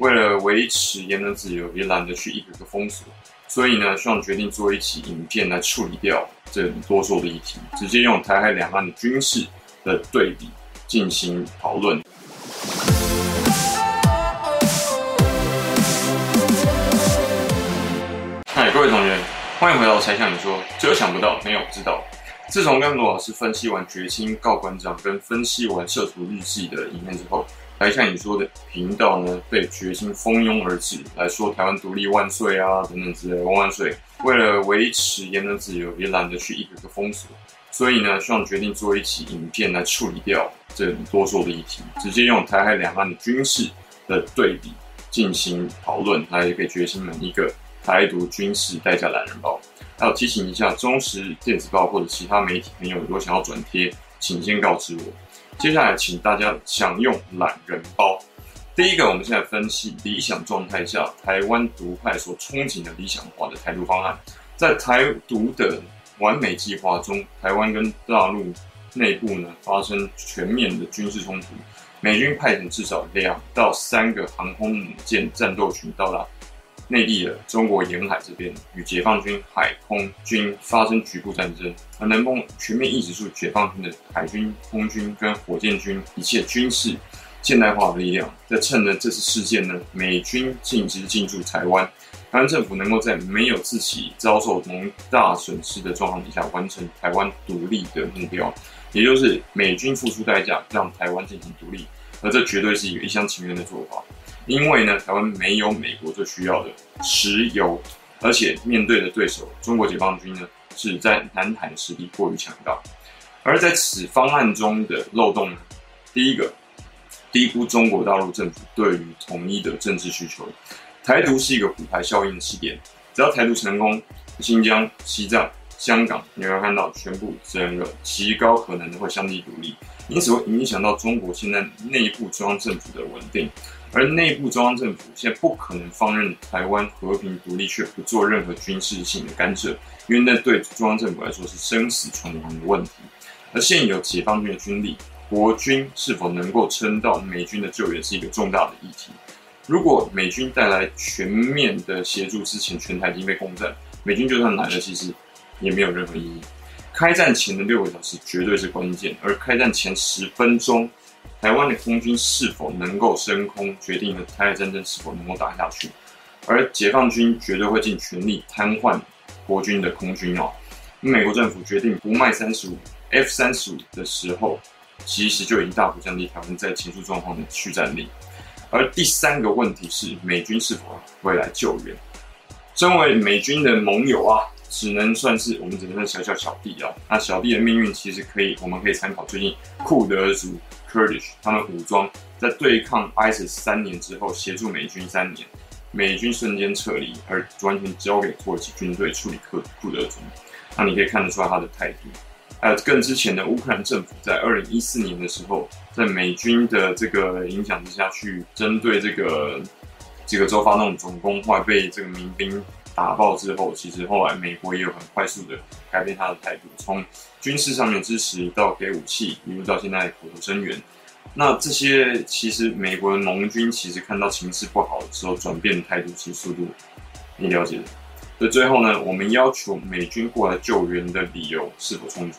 为了维持言论自由，也懒得去一个个封锁，所以呢，希望决定做一期影片来处理掉这多数的议题，直接用台海两岸的军事的对比进行讨论。嗨，各位同学，欢迎回到《猜想你说》，只有想不到，没有不知道。自从跟罗老师分析完《绝清告馆长》跟分析完《摄图日记》的影片之后，来像你说的频道呢，被决心蜂拥而至，来说台湾独立万岁啊，等等之类的万万岁。为了维持言论自由，也懒得去一个个封锁，所以呢，希望决定做一期影片来处理掉这多数的议题，直接用台海两岸的军事的对比进行讨论，来给决心们一个台独军事代价懒人包。还有提醒一下，中时电子报或者其他媒体朋友，如果想要转贴，请先告知我。接下来，请大家享用懒人包。第一个，我们现在分析理想状态下台湾独派所憧憬的理想化的台独方案。在台独的完美计划中，台湾跟大陆内部呢发生全面的军事冲突，美军派遣至少两到三个航空母舰战斗群到达。内地的中国沿海这边与解放军海空军发生局部战争，而能否全面抑制住解放军的海军、空军跟火箭军一切军事现代化的力量，在趁着这次事件呢，美军禁止进驻台湾，台湾政府能够在没有自己遭受重大损失的状况底下，完成台湾独立的目标，也就是美军付出代价让台湾进行独立，而这绝对是一个一厢情愿的做法。因为呢，台湾没有美国最需要的石油，而且面对的对手中国解放军呢，是在南海实力过于强大。而在此方案中的漏洞呢，第一个，低估中国大陆政府对于统一的政治需求。台独是一个骨牌效应的起点，只要台独成功，新疆、西藏、香港，你会看到全部整个极高可能会相继独立，因此会影响到中国现在内部中央政府的稳定。而内部中央政府现在不可能放任台湾和平独立却不做任何军事性的干涉，因为那对中央政府来说是生死存亡的问题。而现有解放军的军力，国军是否能够撑到美军的救援是一个重大的议题。如果美军带来全面的协助，之前全台已经被攻占，美军就算来了，其实也没有任何意义。开战前的六个小时绝对是关键，而开战前十分钟。台湾的空军是否能够升空，决定了台海战争是否能够打下去。而解放军绝对会尽全力瘫痪国军的空军哦。美国政府决定不卖三十五 F 三十五的时候，其实就已经大幅降低台湾在前述状况的续战力。而第三个问题是，美军是否会来救援？身为美军的盟友啊，只能算是我们只能算小小小弟啊。那小弟的命运其实可以，我们可以参考最近库德族。Kurdish 他们武装在对抗 ISIS 三年之后，协助美军三年，美军瞬间撤离，而完全交给土耳其军队处理库库德族。那你可以看得出来他的态度。还有更之前的乌克兰政府，在二零一四年的时候，在美军的这个影响之下去针对这个几个州发动总攻，后来被这个民兵打爆之后，其实后来美国也有很快速的改变他的态度，从军事上面支持到给武器，一路到现在口头声援。那这些其实美国的盟军其实看到情势不好的时候转变态度，其实速度你了解的。所以最后呢，我们要求美军过来救援的理由是否充足？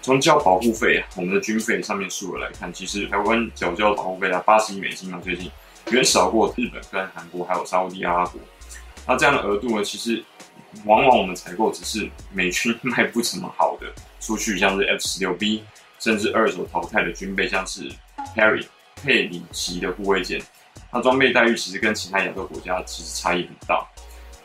从交保护费，我们的军费上面数额来看，其实台湾缴交保护费啊八十亿美金嘛，最近远少过日本跟韩国还有沙乌地阿拉伯。那这样的额度呢，其实往往我们采购只是美军卖不怎么好的出去，像是 F 十六 B，甚至二手淘汰的军备，像是 Perry 佩里级的护卫舰。那装备待遇其实跟其他亚洲国家其实差异很大。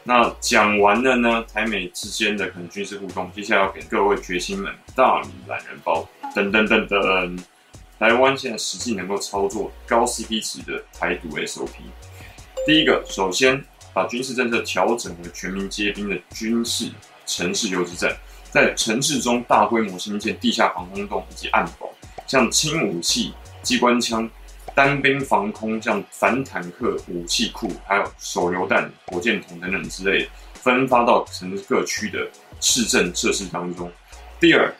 那讲完了呢，台美之间的可能军事互动，接下来要给各位决心们大礼懒人包，噔噔噔噔。台湾现在实际能够操作高 CP 值的台独 SOP，第一个，首先。把军事政策调整为全民皆兵的军事城市游击战，在城市中大规模兴建地下防空洞以及暗堡，像轻武器、机关枪、单兵防空，像反坦克武器库，还有手榴弹、火箭筒等等之类，分发到城市各区的市政设施当中。第二，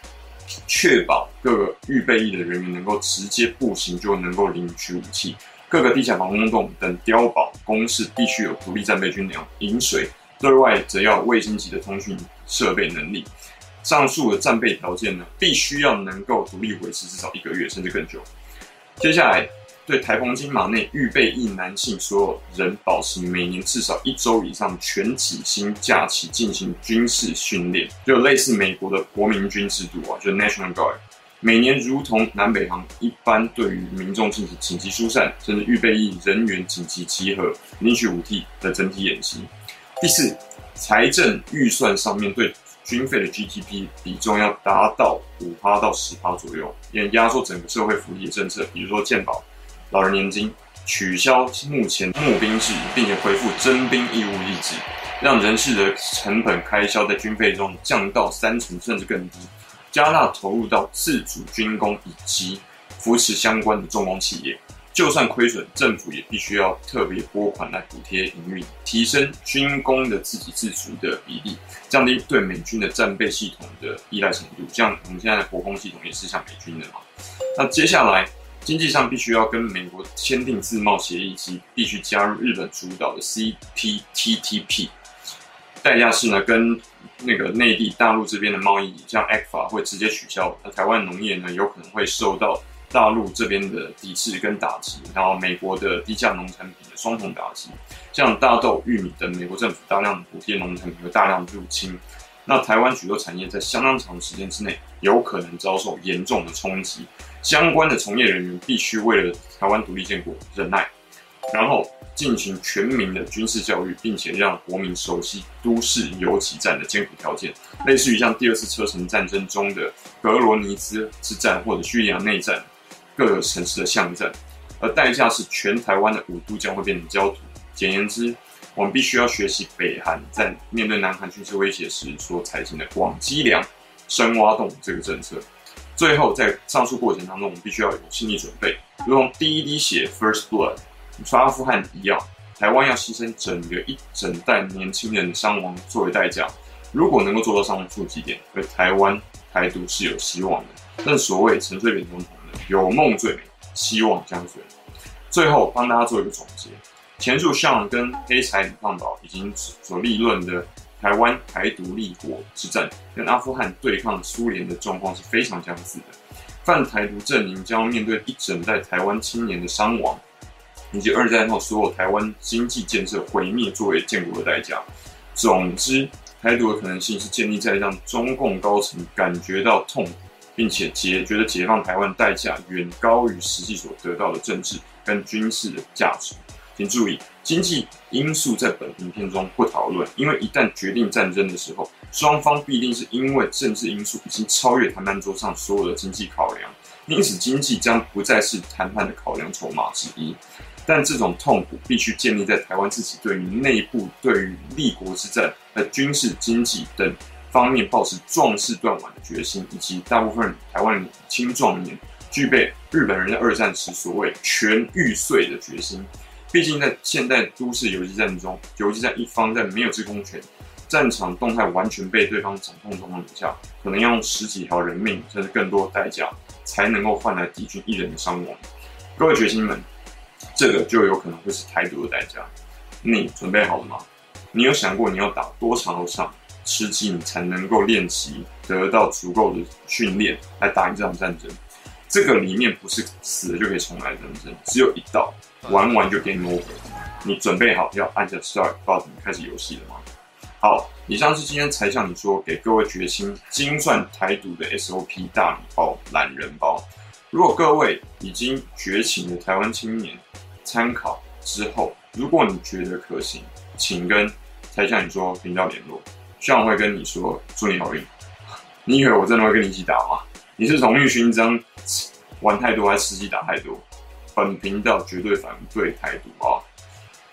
确保各个预备役的人员能够直接步行就能够领取武器。各个地下防空洞等碉堡工事必须有独立战备军粮、饮水，对外则要卫星级的通讯设备能力。上述的战备条件呢，必须要能够独立维持至少一个月，甚至更久。接下来。对台澎金马内预备役男性所有人保持每年至少一周以上全体薪假期进行军事训练，就类似美国的国民军制度啊，就 National Guard，每年如同南北航一般对于民众进行紧急疏散，甚至预备役人员紧急集合、领取武器的整体演习。第四，财政预算上面对军费的 GDP 比重要达到五趴到十趴左右，也压缩整个社会福利的政策，比如说健保。老人年金，取消目前募兵制，并且恢复征兵义务役制，让人事的成本开销在军费中降到三成甚至更低，加大投入到自主军工以及扶持相关的重工企业。就算亏损，政府也必须要特别拨款来补贴营运，提升军工的自给自足的比例，降低对美军的战备系统的依赖程度。像我们现在的国防系统也是像美军的嘛。那接下来。经济上必须要跟美国签订自贸协议，及必须加入日本主导的 CPTTP，。代价是呢，跟那个内地大陆这边的贸易，像 ECFA 会直接取消。那台湾农业呢，有可能会受到大陆这边的抵制跟打击，然后美国的低价农产品的双重打击。像大豆、玉米等，美国政府大量补贴农产品和大量入侵。那台湾许多产业在相当长时间之内有可能遭受严重的冲击，相关的从业人员必须为了台湾独立建国忍耐，然后进行全民的军事教育，并且让国民熟悉都市游击战的艰苦条件，类似于像第二次车臣战争中的格罗尼兹之战或者叙利亚内战各个城市的巷战，而代价是全台湾的五都将会变成焦土。简言之。我们必须要学习北韩在面对南韩军事威胁时所采取的广积粮、深挖洞这个政策。最后，在上述过程当中，我们必须要有心理准备，如同第一滴血 （First Blood） 说阿富汗一样，台湾要牺牲整个一整代年轻人的伤亡作为代价。如果能够做到上述几点，对台湾台独是有希望的。但所谓陈水扁总统的“有梦最美，希望将随”。最后，帮大家做一个总结。前述上跟黑柴李胖宝已经所立论的台湾台独立国之战，跟阿富汗对抗苏联的状况是非常相似的。犯台独阵营将要面对一整代台湾青年的伤亡，以及二战后所有台湾经济建设毁灭作为建国的代价。总之，台独的可能性是建立在让中共高层感觉到痛苦，并且解觉得解放台湾代价远高于实际所得到的政治跟军事的价值。请注意，经济因素在本影片中不讨论，因为一旦决定战争的时候，双方必定是因为政治因素已经超越谈判桌上所有的经济考量，因此经济将不再是谈判的考量筹码之一。但这种痛苦必须建立在台湾自己对于内部、对于立国之战和军事、经济等方面抱持壮士断腕的决心，以及大部分台湾青壮年具备日本人在二战时所谓全玉碎的决心。毕竟，在现代都市游击战中，游击战一方在没有制空权、战场动态完全被对方掌控状况底下，可能要用十几条人命甚至更多代价，才能够换来敌军一人的伤亡。各位决心们，这个就有可能会是台独的代价。你准备好了吗？你有想过你要打多长的仗，吃鸡你才能够练习得到足够的训练来打赢这场战争？这个里面不是死了就可以重来的战争，只有一道。玩完就 game over，你准备好要按下 start button 开始游戏了吗？好，以上是今天才向你说给各位决心精算台独的 SOP 大礼包懒人包。如果各位已经觉醒的台湾青年参考之后，如果你觉得可行，请跟柴向你说频道联络希望会跟你说祝你好运。你以为我真的会跟你一起打吗？你是荣誉勋章玩太多还是实际打太多？本频道绝对反对台独啊！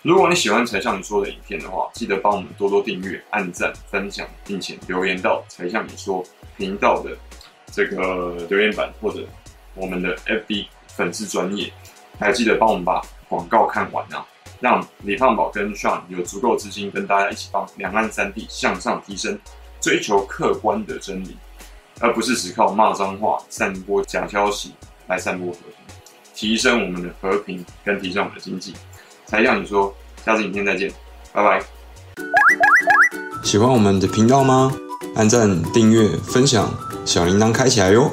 如果你喜欢柴向你说的影片的话，记得帮我们多多订阅、按赞、分享，并且留言到柴向你说频道的这个留言板或者我们的 FB 粉丝专页，还记得帮我们把广告看完啊，让李胖宝跟 Sean 有足够资金跟大家一起帮两岸三地向上提升，追求客观的真理，而不是只靠骂脏话、散播假消息来散播和平。提升我们的和平跟提升我们的经济。才向你说，下次影片再见，拜拜。喜欢我们的频道吗？按赞、订阅、分享，小铃铛开起来哟。